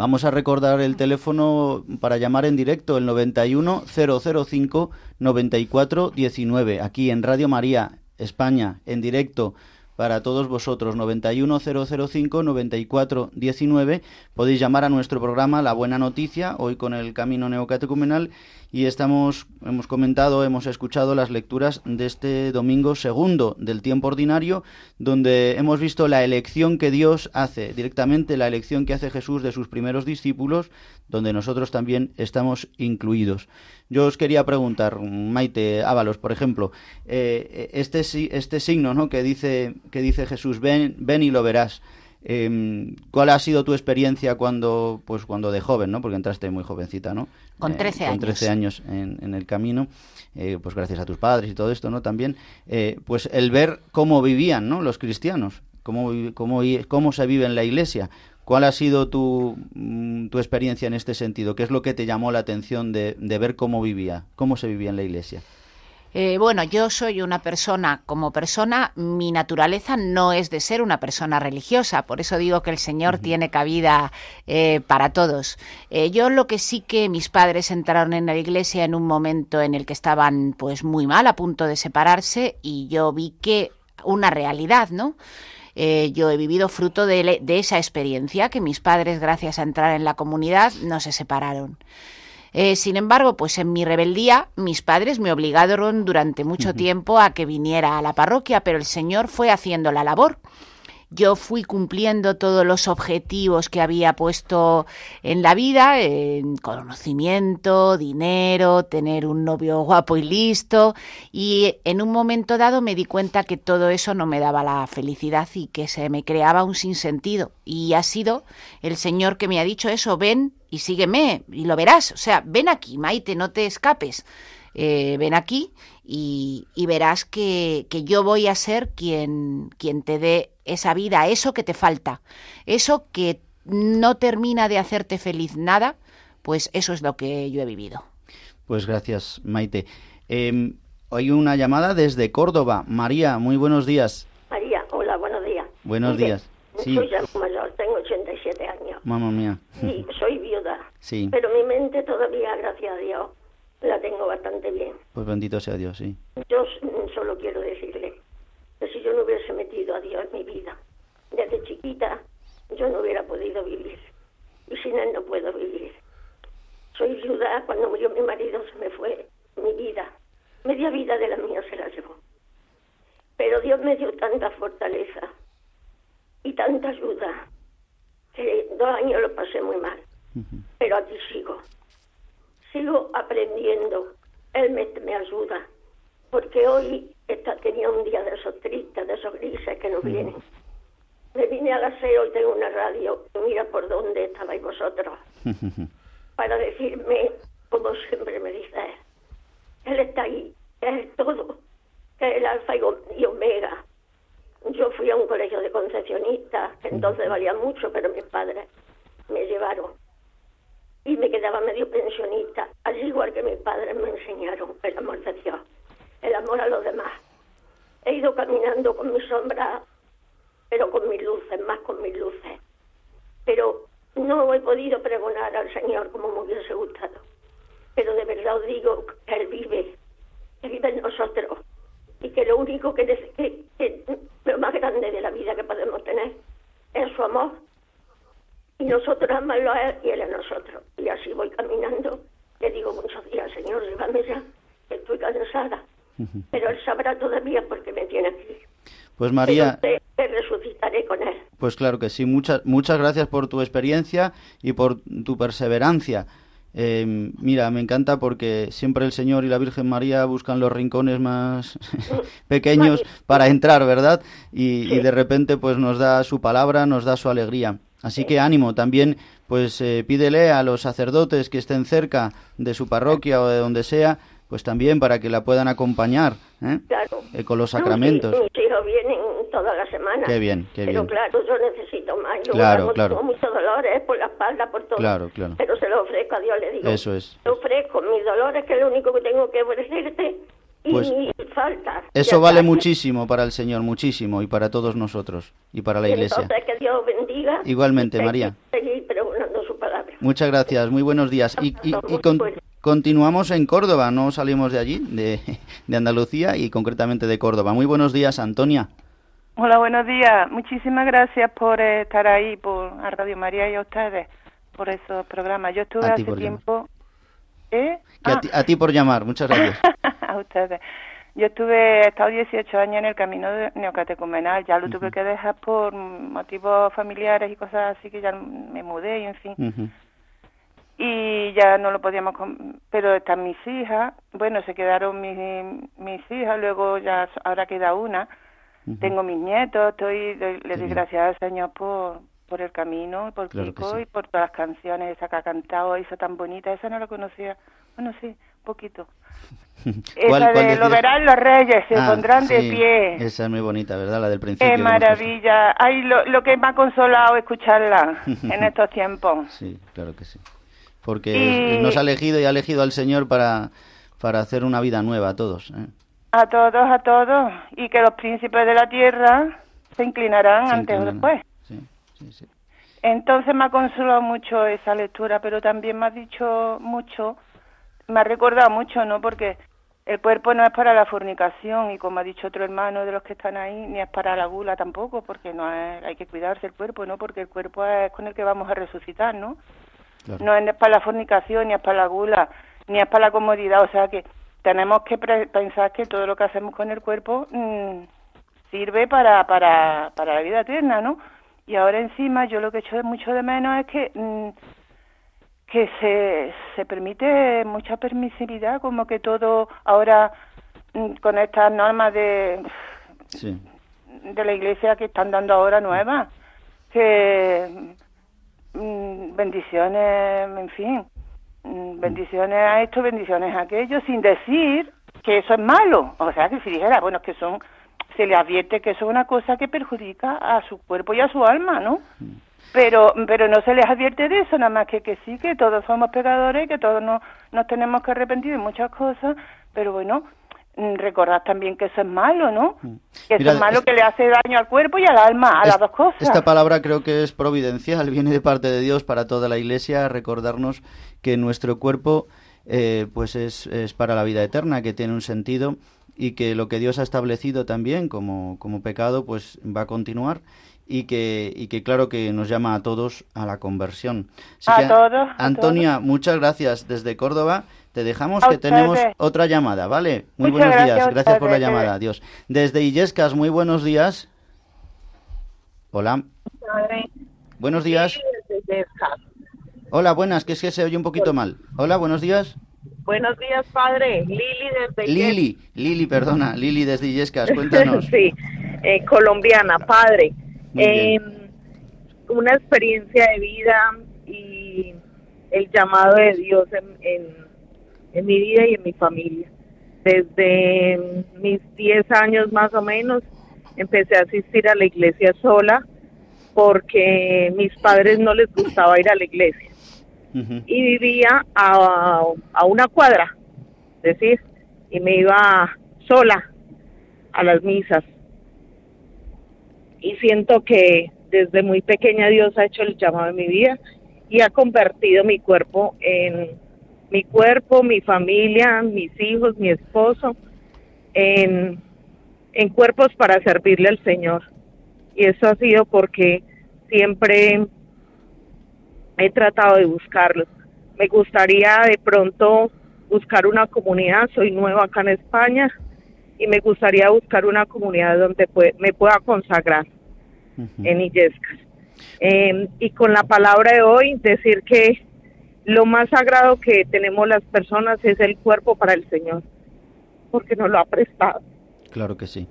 Vamos a recordar el teléfono para llamar en directo, el 91 005 94 19, aquí en Radio María, España, en directo para todos vosotros, 91 005 94 19. Podéis llamar a nuestro programa La Buena Noticia, hoy con el Camino Neocatecumenal, y estamos, hemos comentado, hemos escuchado las lecturas de este domingo segundo del tiempo ordinario, donde hemos visto la elección que Dios hace, directamente la elección que hace Jesús de sus primeros discípulos, donde nosotros también estamos incluidos. Yo os quería preguntar, Maite Ábalos, por ejemplo, eh, este, este signo ¿no? que, dice, que dice Jesús, ven, ven y lo verás. Eh, ¿Cuál ha sido tu experiencia cuando, pues cuando de joven, ¿no? Porque entraste muy jovencita, ¿no? Con Eh, 13 Con 13 años en, en el camino, eh, pues gracias a tus padres y todo esto, ¿no? También, eh, pues el ver cómo vivían, ¿no? Los cristianos, cómo, cómo, cómo se vive en la iglesia. ¿Cuál ha sido tu, mm, tu experiencia en este sentido? ¿Qué es lo que te llamó la atención de, de ver cómo vivía, cómo se vivía en la iglesia? Eh, bueno, yo soy una persona, como persona, mi naturaleza no es de ser una persona religiosa, por eso digo que el Señor tiene cabida eh, para todos. Eh, yo lo que sí que mis padres entraron en la iglesia en un momento en el que estaban pues muy mal, a punto de separarse, y yo vi que una realidad, ¿no? Eh, yo he vivido fruto de, de esa experiencia, que mis padres, gracias a entrar en la comunidad, no se separaron. Eh, sin embargo, pues en mi rebeldía, mis padres me obligaron durante mucho tiempo a que viniera a la parroquia, pero el Señor fue haciendo la labor. Yo fui cumpliendo todos los objetivos que había puesto en la vida, en conocimiento, dinero, tener un novio guapo y listo, y en un momento dado me di cuenta que todo eso no me daba la felicidad y que se me creaba un sinsentido. Y ha sido el Señor que me ha dicho eso, ven y sígueme y lo verás. O sea, ven aquí, Maite, no te escapes. Eh, ven aquí y, y verás que, que yo voy a ser quien, quien te dé esa vida, eso que te falta, eso que no termina de hacerte feliz nada, pues eso es lo que yo he vivido. Pues gracias, Maite. Eh, hay una llamada desde Córdoba. María, muy buenos días. María, hola, buenos días. Buenos Mire, días. Sí, Soy ya mayor, tengo 87 años mamá mía. y soy viuda, Sí, pero mi mente todavía, gracias a Dios, la tengo bastante bien. pues bendito sea Dios, sí. Yo solo quiero decirle que si yo no hubiese metido a Dios en mi vida desde chiquita, yo no hubiera podido vivir. Y sin Él no puedo vivir. Soy viuda, cuando murió mi marido se me fue mi vida. Media vida de la mía se la llevó. Pero Dios me dio tanta fortaleza y tanta ayuda que dos años lo pasé muy mal. Pero aquí sigo. Sigo aprendiendo. Él me, me ayuda. Porque hoy tenía un día de esos tristes, de esos grises que nos vienen. Me vine me agaseo y tengo una radio. Mira por dónde estabais vosotros. *laughs* Para decirme, como siempre me dice él, él está ahí, es todo, que es el alfa y omega. Yo fui a un colegio de concepcionistas, que entonces valía mucho, pero mis padres me llevaron. Y me quedaba medio pensionista, al igual que mis padres me enseñaron el amor de Dios, el amor a los demás. He ido caminando con mi sombra, pero con mis luces, más con mis luces. Pero no he podido pregonar al Señor como me hubiese gustado. Pero de verdad os digo que Él vive, que vive en nosotros. Y que lo único que, que, que lo más grande de la vida que podemos tener es su amor. Y nosotros amarlo a Él y Él a nosotros. Y así voy caminando. Le digo muchos días, Señor, llévame ya, que estoy cansada. Pero Él sabrá todavía por qué me tiene aquí. Pues María, te, te resucitaré con Él. pues claro que sí. Muchas muchas gracias por tu experiencia y por tu perseverancia. Eh, mira, me encanta porque siempre el Señor y la Virgen María buscan los rincones más *laughs* pequeños para entrar, ¿verdad? Y, y de repente pues nos da su palabra, nos da su alegría. Así que ánimo, también pues eh, pídele a los sacerdotes que estén cerca de su parroquia o de donde sea, pues también para que la puedan acompañar ¿eh? Claro. Eh, con los sacramentos. Mis, mis hijos vienen toda la semana. Qué bien, qué Pero bien. claro, yo necesito más. Yo Claro, claro. tengo muchos dolores por la espalda, por todo. Claro, claro. Pero se lo ofrezco a Dios, le digo. Eso es. Te ofrezco mis dolores, que es lo único que tengo que ofrecerte. Y Pues- faltas. Eso Ya vale muchísimo para el Señor, muchísimo, y para todos nosotros, y para la Iglesia. Entonces, que Dios bendiga. Igualmente, y María. Seguir pregonando su palabra. Muchas gracias, muy buenos días. Y, y- y con- continuamos en Córdoba, no salimos de allí, de, de Andalucía y concretamente de Córdoba. Muy buenos días, Antonia. Hola, buenos días. Muchísimas gracias por estar ahí, por a Radio María y a ustedes, por esos programas. Yo estuve hace tiempo... ¿Eh? Que a, ti, a ti por llamar, muchas gracias. *laughs* a ustedes. Yo estuve, he estado 18 años en el camino de- neocatecumenal, ya lo tuve que dejar por motivos familiares y cosas así, que ya me mudé y en fin. Y ya no lo podíamos pero están mis hijas bueno se quedaron mis mis hijas luego ya ahora queda una. Tengo mis nietos estoy le, doy gracias al señor por por el camino por Claro Kiko sí. y por todas las canciones esa que ha cantado esa tan bonita esa no la conocía. Bueno sí poquito *laughs* ¿Cuál- esa de lo verán los reyes se Ah, pondrán de pie Esa es muy bonita, ¿verdad? La del principio. qué maravilla ay lo, lo que me ha consolado escucharla *laughs* en estos tiempos Sí, claro que sí. Porque Y- nos ha elegido y ha elegido al Señor para, para hacer una vida nueva a todos. ¿eh? A todos, a todos. Y que los príncipes de la tierra se inclinarán Se antes o después. Sí, sí, sí. Entonces me ha consolado mucho esa lectura, pero también me ha dicho mucho, me ha recordado mucho, ¿no? Porque el cuerpo no es para la fornicación y como ha dicho otro hermano de los que están ahí, ni es para la gula tampoco, porque no es, hay que cuidarse el cuerpo, ¿no? Porque el cuerpo es con el que vamos a resucitar, ¿no? Claro. No es para la fornicación, ni es para la gula, ni es para la comodidad. O sea que tenemos que pre- pensar que todo lo que hacemos con el cuerpo mm, sirve para, para, para la vida eterna, ¿no? Y ahora encima yo lo que echo mucho de menos es que mm, que se, se permite mucha permisividad, como que todo ahora mm, con estas normas de, Sí. de la iglesia que están dando ahora nuevas, que mm, bendiciones, en fin, mm, bendiciones a esto, bendiciones a aquello, sin decir que eso es malo. O sea, que si dijera, bueno, que son, se le advierte que eso es una cosa que perjudica a su cuerpo y a su alma, ¿no? Pero, pero no se les advierte de eso, nada más que que sí, que todos somos pecadores, que todos nos, nos tenemos que arrepentir de muchas cosas, pero bueno, mm, recordad también que eso es malo, ¿no? Que eso Mira, es malo que le hace daño al cuerpo y al alma, a las dos cosas. Esta palabra creo que es providencial, *laughs* viene de parte de Dios para toda la Iglesia, recordarnos que nuestro cuerpo eh, pues es, es para la vida eterna, que tiene un sentido y que lo que Dios ha establecido también como, como pecado pues va a continuar y que, y que claro que nos llama a todos a la conversión. Así A que, todos, a Antonia, muchas gracias desde Córdoba. Te dejamos A que tenemos ustedes. otra llamada, ¿vale? Muy Muchas buenos gracias días, gracias por la llamada, adiós. Desde Illescas, muy buenos días. Hola. Buenos días. Hola, buenas, que es que se oye un poquito mal. Hola, buenos días. Buenos días, padre. Lili desde Lili, Lili, perdona, Lili desde Illescas, cuéntanos. *laughs* sí, eh, colombiana, padre. Eh, una experiencia de vida y el llamado de Dios en, en, mi vida y en mi familia. Desde mis 10 años más o menos empecé a asistir a la iglesia sola porque mis padres no les gustaba ir a la iglesia y vivía a, a una cuadra, es decir, y me iba sola a las misas. Y siento que desde muy pequeña Dios ha hecho el llamado de mi vida y ha convertido mi cuerpo en mi cuerpo, mi familia, mis hijos, mi esposo, en, en cuerpos para servirle al Señor. Y eso ha sido porque siempre he tratado de buscarlo. Me gustaría de pronto buscar una comunidad, soy nueva acá en España y me gustaría buscar una comunidad donde me pueda consagrar en Illescas. Em, y con la palabra de hoy, decir que lo más sagrado que tenemos las personas es el cuerpo para el Señor, porque nos lo ha prestado. Claro que sí.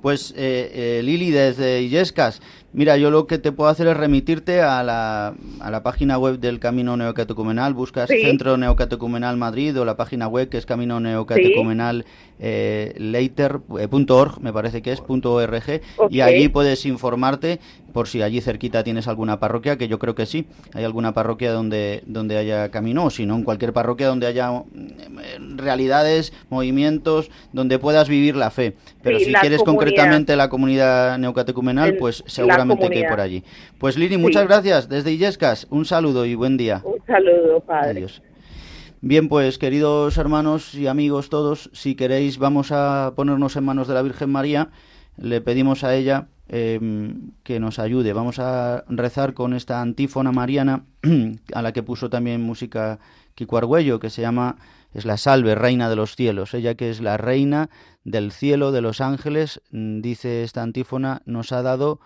Pues eh, eh, Lili, desde Illescas, Mira, yo lo que te puedo hacer es remitirte a la, a la página web del Camino Neocatecumenal, buscas Centro Neocatecumenal Madrid o la página web que es Camino Neocatecumenal eh, later.org, eh, me parece que es .org, y allí puedes informarte por si allí cerquita tienes alguna parroquia, que yo creo que sí, hay alguna parroquia donde, donde haya camino, o si no, en cualquier parroquia donde haya mm, realidades, movimientos, donde puedas vivir la fe. Pero si quieres concretamente la comunidad neocatecumenal, pues seguramente que hay por allí. Pues Lili, muchas gracias desde Illescas, un saludo y buen día. Un saludo, padre. Adiós. Bien, pues queridos hermanos y amigos todos, si queréis vamos a ponernos en manos de la Virgen María, le pedimos a ella em, que nos ayude. Vamos a rezar con esta antífona mariana *clears throat* a la que puso también música Kiko Argüello, que se llama es la salve, reina de los cielos. Ella que es la reina del cielo, de los ángeles, dice esta antífona, nos ha dado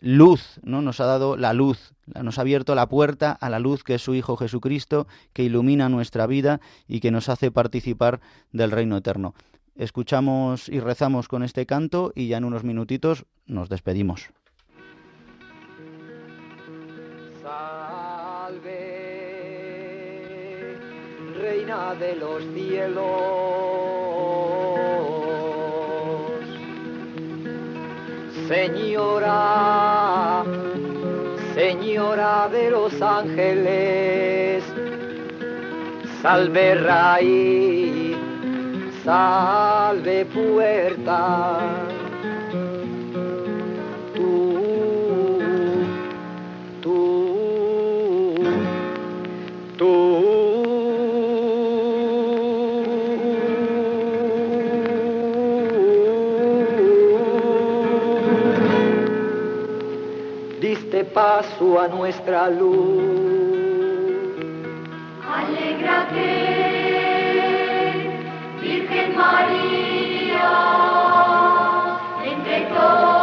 luz, ¿no? Nos ha dado la luz, nos ha abierto la puerta a la luz que es su Hijo Jesucristo, que ilumina nuestra vida y que nos hace participar del reino eterno. Escuchamos y rezamos con este canto y ya en unos minutitos nos despedimos. Salve, reina de los cielos Señora, Señora de los ángeles, salve raíz, salve puerta. Paso a nuestra luz. Alégrate, Virgen María, entre todas,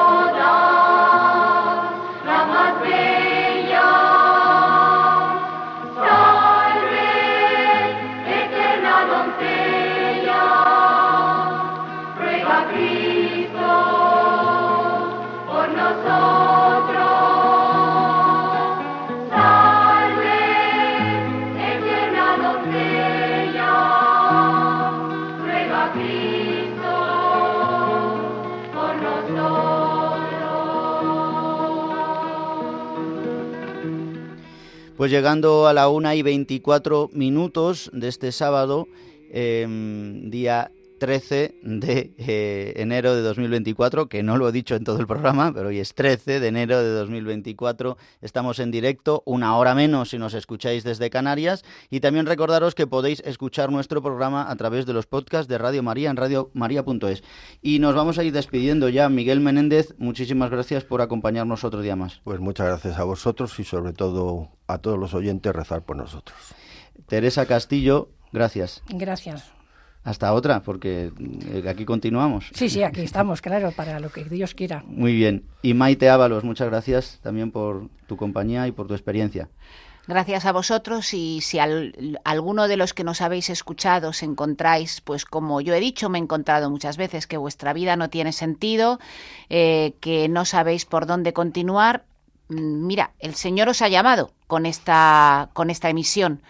Pues llegando a la una y 24 minutos de este sábado, em, día 13 de eh, enero de 2024, que no lo he dicho en todo el programa, pero hoy es 13 de enero de 2024. Estamos en directo, una hora menos si nos escucháis desde Canarias. Y también recordaros que podéis escuchar nuestro programa a través de los podcasts de Radio María en radiomaria.es. Y nos vamos a ir despidiendo ya. Miguel Menéndez, muchísimas gracias por acompañarnos otro día más. Pues muchas gracias a vosotros y sobre todo a todos los oyentes rezar por nosotros. Teresa Castillo, gracias. Gracias. Hasta otra, porque eh, aquí continuamos. Sí, sí, aquí estamos, claro, para lo que Dios quiera. Muy bien. Y Maite Ábalos, muchas gracias también por tu compañía y por tu experiencia. Gracias a vosotros y si alguno de los que nos habéis escuchado os encontráis, pues como yo he dicho, me he encontrado muchas veces que vuestra vida no tiene sentido, eh, que no sabéis por dónde continuar, mm, mira, el Señor os ha llamado con esta, con esta emisión.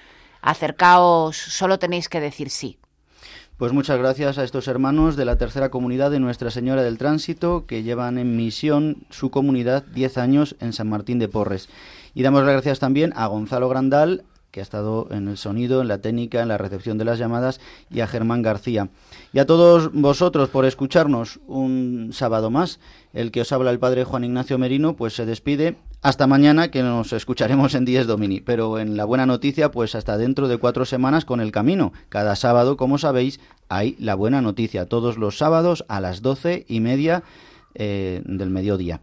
Acercaos, solo tenéis que decir sí. Pues muchas gracias a estos hermanos de la tercera comunidad de Nuestra Señora del Tránsito que llevan en misión su comunidad 10 años en San Martín de Porres. Y damos las gracias también a Gonzalo Grandal, que ha estado en el sonido, en la técnica, en la recepción de las llamadas, y a Germán García. Y a todos vosotros por escucharnos un sábado más. El que os habla el padre Juan Ignacio Merino, pues se despide. Hasta mañana, que nos escucharemos en 10 Domini. Pero en la buena noticia, pues hasta dentro de cuatro semanas con el camino. Cada sábado, como sabéis, hay la buena noticia. Todos los sábados a las doce y media eh, del mediodía.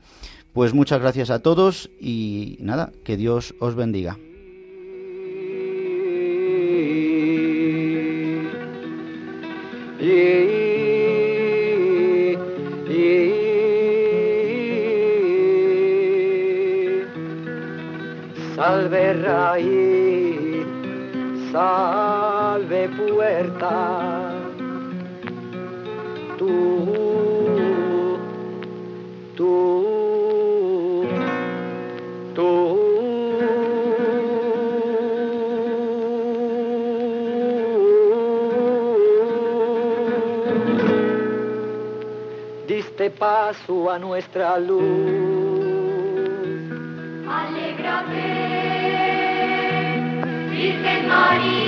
Pues muchas gracias a todos y nada, que Dios os bendiga. Salve raíz, salve puerta, tú, tú, tú. Diste paso a nuestra luz. Alégrate, Virgen María,